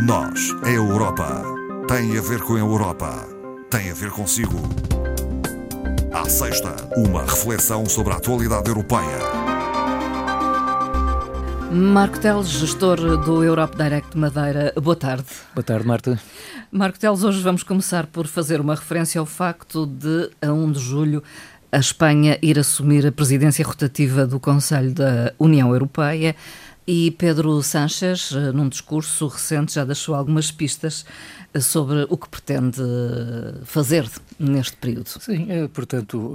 Nós, a Europa, tem a ver com a Europa, tem a ver consigo. À sexta, uma reflexão sobre a atualidade europeia. Marco Teles, gestor do Europe Direct Madeira. Boa tarde. Boa tarde, Marta. Marco Teles, hoje vamos começar por fazer uma referência ao facto de, a 1 de julho, a Espanha ir assumir a presidência rotativa do Conselho da União Europeia. E Pedro Sánchez, eh, num discurso recente, já deixou algumas pistas eh, sobre o que pretende fazer neste período. Sim, eh, portanto,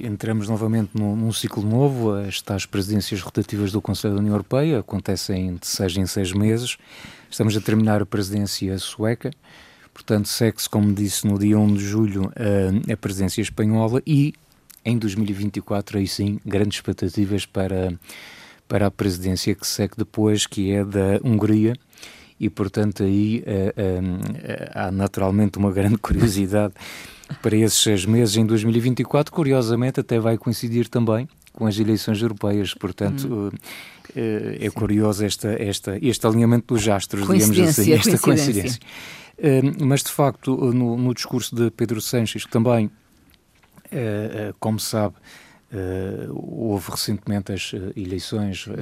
entramos novamente num ciclo novo. Estas presidências rotativas do Conselho da União Europeia acontecem de seis em seis meses. Estamos a terminar a presidência sueca. Portanto, segue-se, como disse, no dia 1 de julho, a presidência espanhola e em 2024, aí sim, grandes expectativas para para a presidência que segue depois, que é da Hungria, e portanto aí uh, uh, há naturalmente uma grande curiosidade para esses seis meses em 2024, curiosamente até vai coincidir também com as eleições europeias, portanto hum. uh, é curioso esta, esta, este alinhamento dos astros, digamos assim, esta coincidência. mas de facto no, no, discurso de Pedro Sanches, que também, como sabe, Uh, houve recentemente as uh, eleições uh,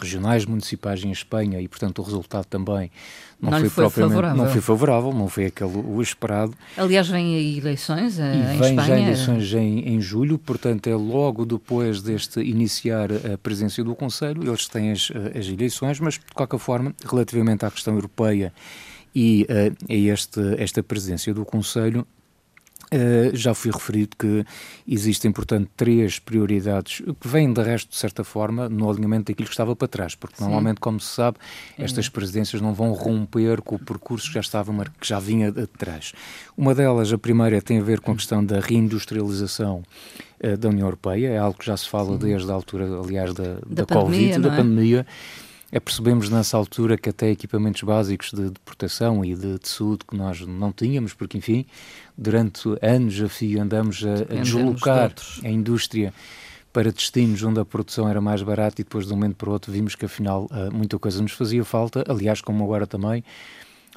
regionais municipais em Espanha e, portanto, o resultado também não, não foi, foi favorável. não foi favorável, não foi aquele o esperado. Aliás, vêm aí eleições e em vem Espanha. já eleições em, em julho, portanto, é logo depois deste iniciar a presença do Conselho, eles têm as, as eleições, mas de qualquer forma, relativamente à questão europeia e a este, esta presença do Conselho, Uh, já fui referido que existem, portanto, três prioridades que vêm, de resto, de certa forma, no alinhamento daquilo que estava para trás, porque Sim. normalmente, como se sabe, estas presidências não vão romper com o percurso que já estava, que já vinha de trás. Uma delas, a primeira, tem a ver com a questão da reindustrialização uh, da União Europeia, é algo que já se fala Sim. desde a altura, aliás, da, da, da Covid, da é? pandemia é percebemos nessa altura que até equipamentos básicos de, de proteção e de, de, saúde que nós não tínhamos, porque enfim, durante anos a fio andamos a, a deslocar a indústria para destinos onde a produção era mais barata e depois de um momento para o outro vimos que afinal eh, muita coisa nos fazia falta, aliás como agora também,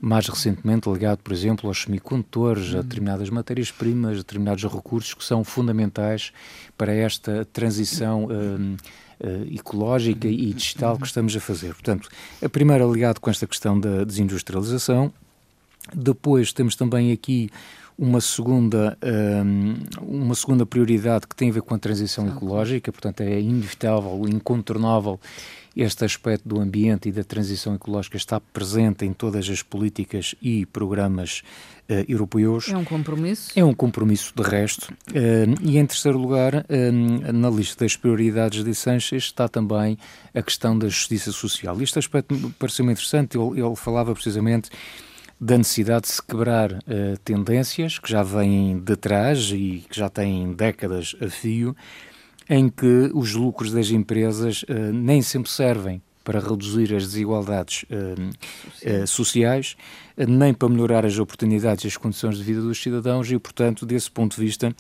mais recentemente ligado, por exemplo, aos semicondutores, a determinadas matérias-primas, a determinados recursos que são fundamentais para esta transição um, uh, ecológica e digital que estamos a fazer. Portanto, a primeira ligado com esta questão da desindustrialização. Depois temos também aqui uma segunda, um, uma segunda prioridade que tem a ver com a transição ecológica, portanto é inevitável, incontornável este aspecto do ambiente e da transição ecológica está presente em todas as políticas e programas europeus. É um compromisso? É um compromisso, de resto. Uh, e, em terceiro lugar, uh, na lista das prioridades de Sanchez está também a questão da justiça social. Este aspecto pareceu-me interessante, ele, ele falava precisamente da necessidade de se quebrar uh, tendências que já vêm de trás e que já têm décadas a fio, em que os lucros das empresas uh, nem sempre servem para reduzir as desigualdades uh, sociais, nem para melhorar as oportunidades e as condições de vida dos cidadãos e, portanto, desse ponto de vista,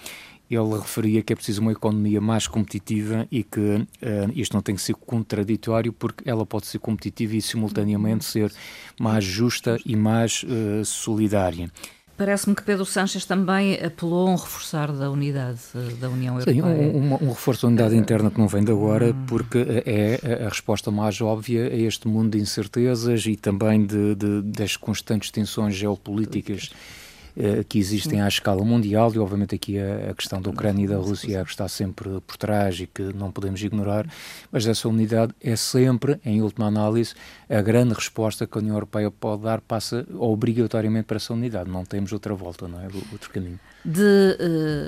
ele referia que é preciso uma economia mais competitiva e que uh, isto não tem que ser contraditório porque ela pode ser competitiva e simultaneamente ser mais justa e mais uh, solidária. Parece-me que Pedro Sanches também apelou a um reforçar da unidade eh, da União Europeia. Sim, um, um, um reforço da unidade interna que não vem de agora, porque é a resposta mais óbvia a este mundo de incertezas e também de, de das constantes tensões geopolíticas. Eh, que existem à escala mundial e obviamente aqui a, questão da Ucrânia e da Rússia está sempre por trás e que não podemos ignorar, mas essa unidade é sempre, em última análise, a grande resposta que a União Europeia pode dar passa obrigatoriamente para essa unidade, não temos outra volta, não é? Outro caminho de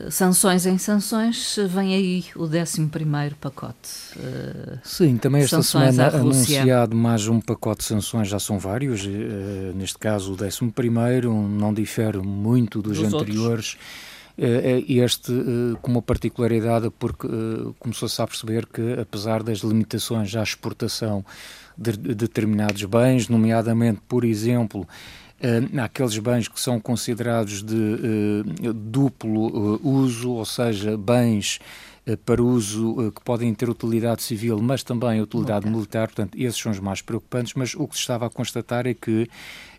uh, sanções em sanções, vem aí o 11 pacote. Uh, Sim, também esta semana anunciado mais um pacote de sanções, já são vários. Uh, neste caso, o 11 não difere muito dos, dos anteriores. Este com uma particularidade, porque começou-se a perceber que, apesar das limitações à exportação de determinados bens, nomeadamente, por exemplo, uh, aqueles bens que são considerados de uh, duplo uh, uso, ou seja, bens para uso que podem ter utilidade civil, mas também utilidade okay. militar, portanto, esses são os mais preocupantes, mas o que se estava a constatar é que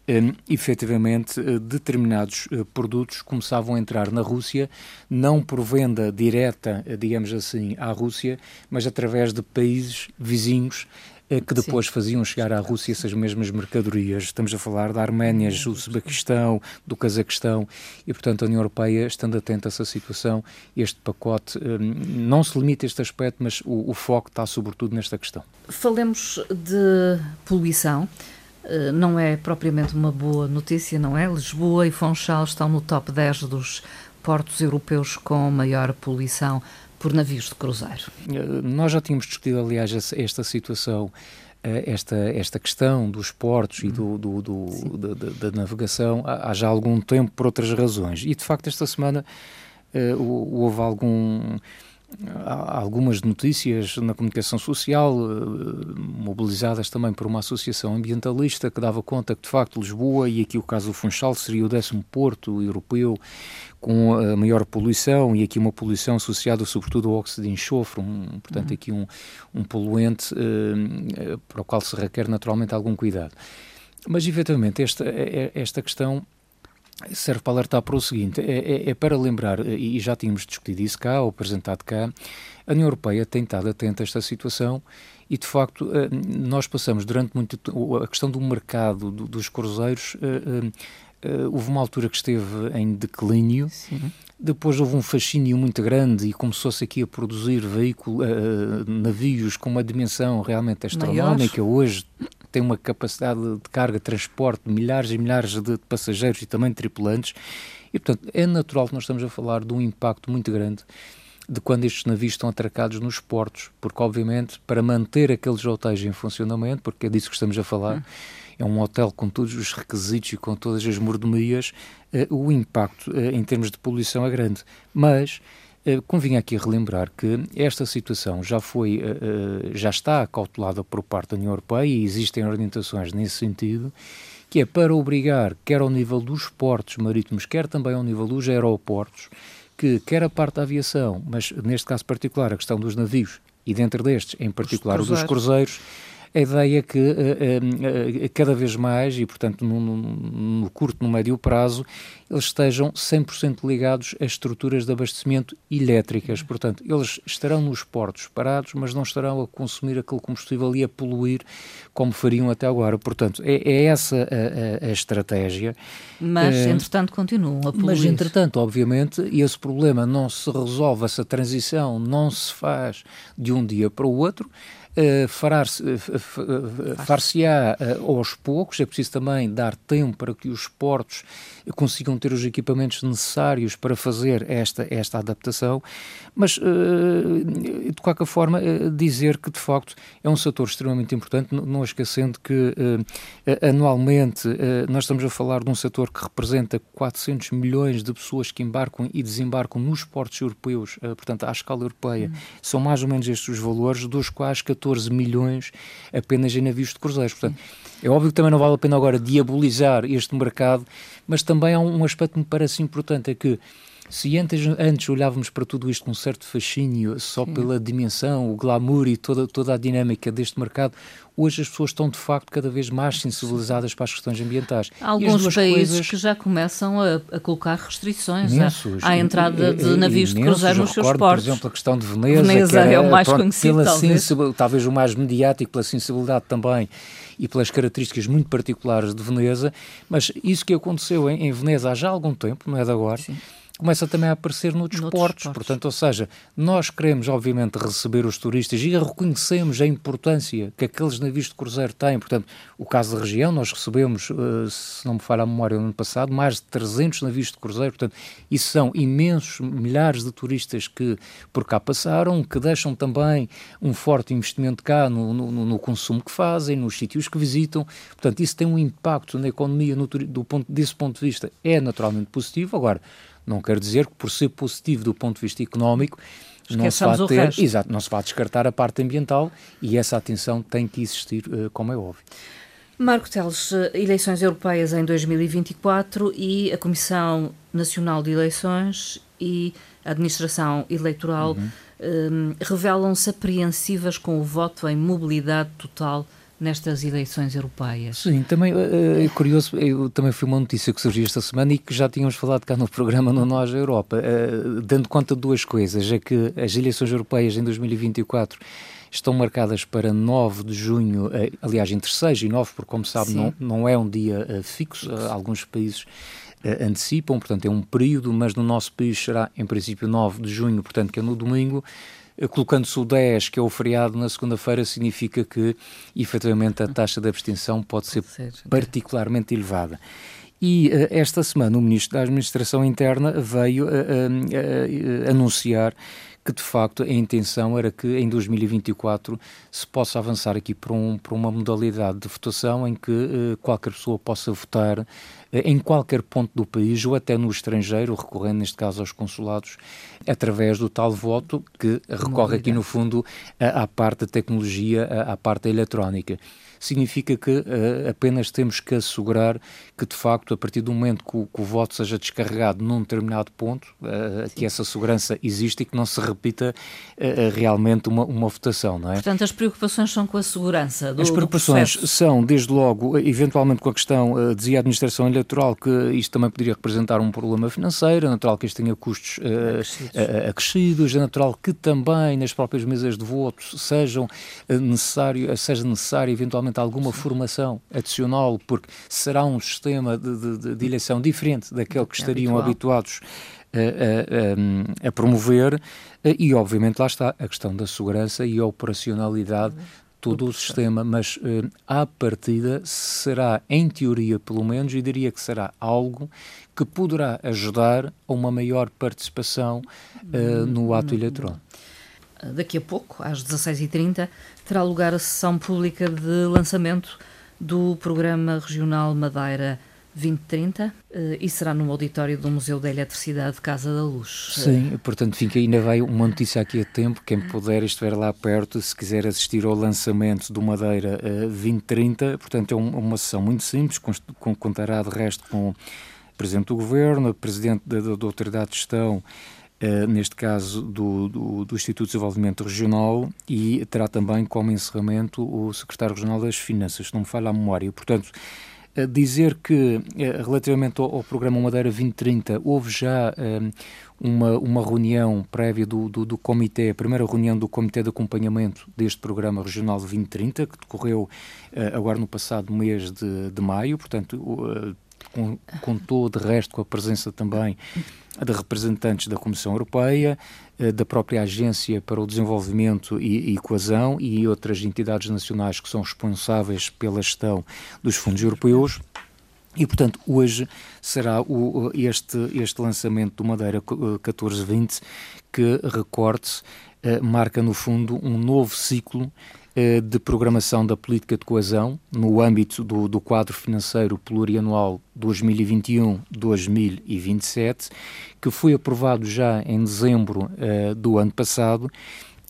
um, efetivamente determinados produtos começavam a entrar na Rússia, não por venda direta, digamos assim, à Rússia, mas através de países vizinhos que depois Sim. faziam chegar à Rússia essas mesmas mercadorias. Estamos a falar da Arménia, do Uzbequistão, do Cazaquistão e, portanto, a União Europeia, estando atenta a essa situação, este pacote não se limita a este aspecto, mas o, o foco está sobretudo nesta questão. Falemos de poluição. Eh, não é propriamente uma boa notícia, não é? Lisboa e Funchal estão no top 10 dos portos europeus com maior poluição por navios de cruzeiro. Eh, nós já tínhamos discutido, aliás, esta situação eh, esta, esta questão dos portos e do, do, do da, da, navegação há, há, já algum tempo por outras razões. E, de facto, esta semana uh, houve algum algumas notícias na comunicação social, mobilizadas também por uma associação ambientalista que dava conta que, de facto, Lisboa, e aqui o caso do Funchal, seria o décimo porto europeu com a maior poluição e aqui uma poluição associada sobretudo ao óxido de enxofre, um, portanto uhum. aqui um, um poluente uh, para o qual se requer naturalmente algum cuidado. Mas efetivamente esta, é, esta questão serve para alertar para o seguinte, é, é, é, para lembrar, e já tínhamos discutido isso cá, ou apresentado cá, a União Europeia tem estado atenta a esta situação e, de facto, eh, nós passamos durante muito a questão do mercado dos cruzeiros Uh, houve uma altura que esteve em declínio, Sim. depois houve um fascínio muito grande e começou-se aqui a produzir veículos, uh, navios com uma dimensão realmente astronómica. Hoje tem uma capacidade de carga, transporte de milhares e milhares de passageiros e também de tripulantes. E, portanto, é natural que nós estamos a falar de um impacto muito grande de quando estes navios estão atracados nos portos, porque, obviamente, para manter aqueles hotéis em funcionamento, porque é disso que estamos a falar. É um hotel com todos os requisitos e com todas as mordomias, uh, o impacto uh, em termos de poluição é grande. Mas uh, convinha aqui relembrar que esta situação já foi, já está cautelada por parte da União Europeia e existem orientações nesse sentido, que é para obrigar, quer ao nível dos portos marítimos, quer também ao nível dos aeroportos, que quer a parte da aviação, mas neste caso particular a questão dos navios, e dentro destes, em particular o dos cruzeiros, a ideia que uh, uh, cada vez mais, e portanto no, no, no, curto, no médio prazo, eles estejam 100% ligados a estruturas de abastecimento elétricas. Portanto, eles estarão nos portos parados, mas não estarão a consumir aquele combustível e a poluir como fariam até agora. Portanto, é, é essa a, a, a, estratégia. Mas, entretanto, continuam a poluir. Mas, entretanto, obviamente, esse problema não se resolve, essa transição não se faz de um dia para o outro. Uh, far-se-á uh, aos poucos, é preciso também dar tempo para que os portos consigam ter os equipamentos necessários para fazer esta, esta adaptação, mas de qualquer forma dizer que de facto é um setor extremamente importante, não esquecendo que anualmente nós estamos a falar de um setor que representa 400 milhões de pessoas que embarcam e desembarcam nos portos europeus, portanto à escala europeia, hum. são mais ou menos estes os valores, dos quais 14 14 milhões apenas em navios de cruzeiros. Portanto, é óbvio que também não vale a pena agora diabolizar este mercado, mas também há um aspecto que me parece importante, é que se antes, antes olhávamos para tudo isto com um certo fascínio, só Sim. pela dimensão, o glamour e toda, toda a dinâmica deste mercado, hoje as pessoas estão de facto cada vez mais sensibilizadas para as questões ambientais. Há alguns países coisas... que já começam a, a colocar restrições imensos, à, à, entrada de navios imensos, de cruzeiro nos seus portos. Por exemplo, a questão de Veneza, Veneza era, é o mais pronto, conhecido, talvez. talvez o mais mediático, pela sensibilidade também e pelas características muito particulares de Veneza, mas isso que aconteceu em, em Veneza há já algum tempo, não é de agora, Sim começa também a aparecer noutros, noutros portos. portos. Portanto, ou seja, nós queremos, obviamente, receber os turistas e reconhecemos a importância que aqueles navios de cruzeiro têm. Portanto, o caso da região, nós recebemos, eh, se não me falha a memória, no ano passado, mais de 300 navios de cruzeiro. Portanto, isso são imensos, milhares de turistas que por cá passaram, que deixam também um forte investimento cá no, no, no consumo que fazem, nos sítios que visitam. Portanto, isso tem um impacto na economia no, do ponto, desse ponto de vista, é naturalmente positivo. Agora, não quer dizer que, por ser positivo do ponto de vista económico, não se, vai ter, exato, não se vai descartar a parte ambiental e essa atenção tem que existir, eh, como é óbvio. Marco Teles, eh, eleições europeias em 2024 e a Comissão Nacional de Eleições e a Administração Eleitoral uhum. hum, revelam-se apreensivas com o voto em mobilidade total nestas eleições europeias. Sim, também é, é curioso, eu, também foi uma notícia que surgiu esta semana e que já tínhamos falado cá no programa no Nós Europa, uh, dando conta de duas coisas, é que as eleições europeias em 2024 estão marcadas para 9 de junho, aliás, entre 6 e 9, porque, como sabe, não, não é um dia fixo, alguns países antecipam, portanto, é um período, mas no nosso país será, em princípio, 9 de junho, portanto, que é no domingo. Colocando-se o 10, que é o feriado na segunda-feira, significa que, efetivamente, a taxa de abstenção pode ser particularmente elevada. E uh, esta semana o Ministro da Administração Interna veio uh, uh, anunciar que de facto a intenção era que em 2024 se possa avançar aqui para, um, para uma modalidade de votação em que qualquer pessoa possa votar em qualquer ponto do país ou até no estrangeiro, recorrendo neste caso aos consulados, através do tal voto que recorre aqui no fundo à, parte da tecnologia, à, à parte eletrónica significa que uh, apenas temos que assegurar que, de facto, a partir do momento que o, que o voto seja descarregado num determinado ponto, uh, que essa segurança existe e que não se repita uh, realmente uma, uma votação, não é? Portanto, as preocupações são com a segurança do As preocupações são, desde logo, eventualmente com a questão, dizia a administração eleitoral, que isto também poderia representar um problema financeiro, é natural que isto tenha custos acrescidos. acrescidos, é natural que também nas próprias mesas de voto sejam necessário, seja necessário eventualmente alguma formação adicional, porque será um sistema de, de, de eleição diferente daquele que estariam habitual. habituados a, a, a, promover, e obviamente lá está a questão da segurança e a operacionalidade todo o sistema, mas à partida será, em teoria pelo menos, e diria que será algo que poderá ajudar a uma maior participação uh, no ato eletrónico daqui a pouco, às 16h30, terá lugar a sessão pública de lançamento do Programa Regional Madeira 2030 eh, e será no auditório do Museu da Eletricidade Casa da Luz. Sim, portanto fica ainda vai uma notícia aqui a tempo, quem puder estiver lá perto, se quiser assistir ao lançamento do Madeira 2030, eh, portanto é uma sessão muito simples, contará de resto com o Presidente do Governo, Presidente da, da Autoridade de Gestão Uh, neste caso do, do, do, Instituto de Desenvolvimento Regional, e terá também como encerramento o Secretário Regional das Finanças, não me falha a memória. Portanto, uh, dizer que, uh, relativamente ao, ao, Programa Madeira 2030, houve já uma, uma reunião prévia do, do, do, Comitê, a primeira reunião do Comitê de Acompanhamento deste Programa Regional 2030, que decorreu agora no passado mês de, de maio, portanto, contou de resto com a presença também de representantes da Comissão Europeia, eh, da própria Agência para o Desenvolvimento e, Coesão e outras entidades nacionais que são responsáveis pela gestão dos fundos europeus. E, portanto, hoje será o, este, este lançamento do Madeira 1420 que, recorde-se, eh, marca, no fundo, um novo ciclo eh, de programação da política de coesão no âmbito do, do quadro financeiro plurianual 2021-2027, que foi aprovado já em dezembro uh, do ano passado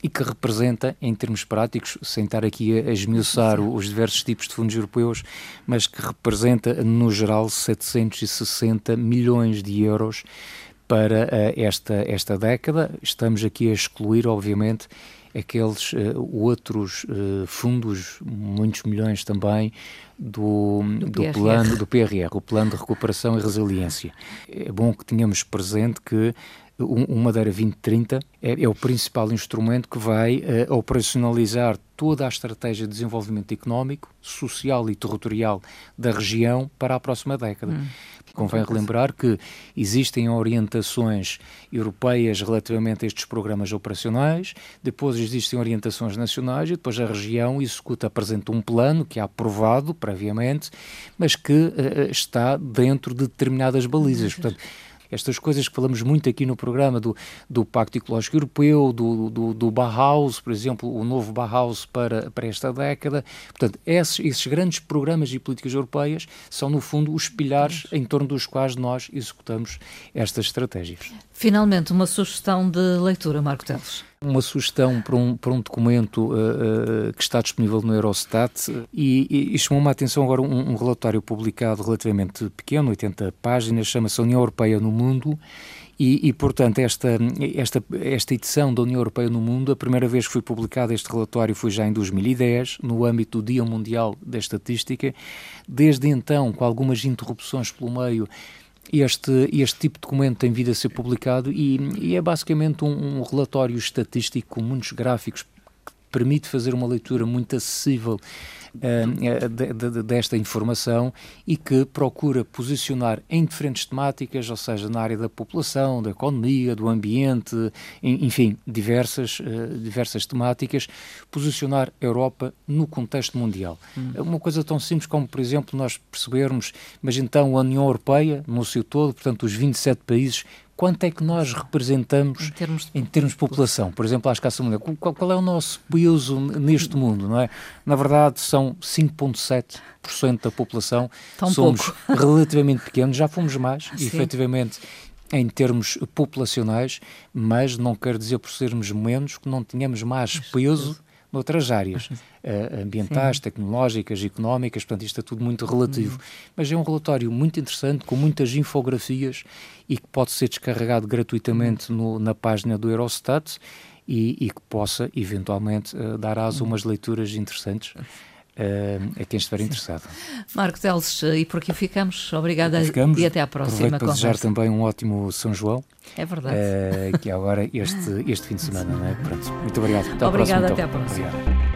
e que representa, em termos práticos, sem estar aqui a esmiuçar os diversos tipos de fundos europeus, mas que representa, no geral, 760 milhões de euros para uh, esta, esta década. Estamos aqui a excluir, obviamente, aqueles uh, outros uh, fundos, muitos milhões também, do, do, do plano do PRR, o Plano de Recuperação e Resiliência. É bom que tenhamos presente que o Madeira 2030 é, é, o principal instrumento que vai uh, operacionalizar toda a estratégia de desenvolvimento económico, social e territorial da região para a próxima década. Hum. Convém relembrar que existem orientações europeias relativamente a estes programas operacionais, depois existem orientações nacionais e depois a região executa, apresenta um plano que é aprovado previamente, mas que uh, está dentro de determinadas balizas. Portanto, estas coisas que falamos muito aqui no programa do, do Pacto Ecológico Europeu, do, do, do Bauhaus, por exemplo, o novo Bauhaus para, para esta década. Portanto, esses, esses grandes programas e políticas europeias são, no fundo, os pilares em torno dos quais nós executamos estas estratégias. Finalmente, uma sugestão de leitura, Marco Teles. Uma sugestão para um, para um documento uh, uh, que está disponível no Eurostat e, e, e chamou-me a atenção agora um, um, relatório publicado relativamente pequeno, 80 páginas, chama-se União Europeia no Mundo E, e, portanto, esta, esta, esta edição da União Europeia no Mundo, a primeira vez que foi publicado este relatório foi já em 2010, no âmbito do Dia Mundial da Estatística. Desde então, com algumas interrupções pelo meio, este, este tipo de documento tem vindo a ser publicado e, e é basicamente um, um relatório estatístico com muitos gráficos que permite fazer uma leitura muito acessível desta informação e que procura posicionar em diferentes temáticas, ou seja, na área da população, da economia, do ambiente, enfim, diversas, uh, diversas temáticas, posicionar a Europa no contexto mundial. Hum. Uma coisa tão simples como, por exemplo, nós percebermos, mas então a União Europeia, no seu todo, portanto, os 27 países, quanto é que nós representamos em termos de, em termos de população? Por exemplo, a escassa mundial. Qual, qual, é o nosso peso neste mundo, não é? Na verdade, são 5,7% da população. Tão Somos pouco. relativamente pequenos, já fomos mais, Sim. efetivamente, em termos populacionais, mas não quer dizer por sermos menos que não tenhamos mais peso noutras áreas uh, ambientais, Sim. tecnológicas, económicas, portanto isto é tudo muito relativo. Uhum. Mas é um relatório muito interessante, com muitas infografias e que pode ser descarregado gratuitamente no, na página do Eurostat e, e que possa eventualmente uh, dar aso a umas leituras interessantes. A quem estiver interessado. Marco Teles, e por aqui ficamos. Obrigada ficamos. e até à próxima. Aproveito para desejar também um ótimo São João. É verdade. Uh, que é agora este, este fim de semana, não é? Pronto. Muito obrigado. Até Obrigada, próxima, então. até à próxima. Obrigado.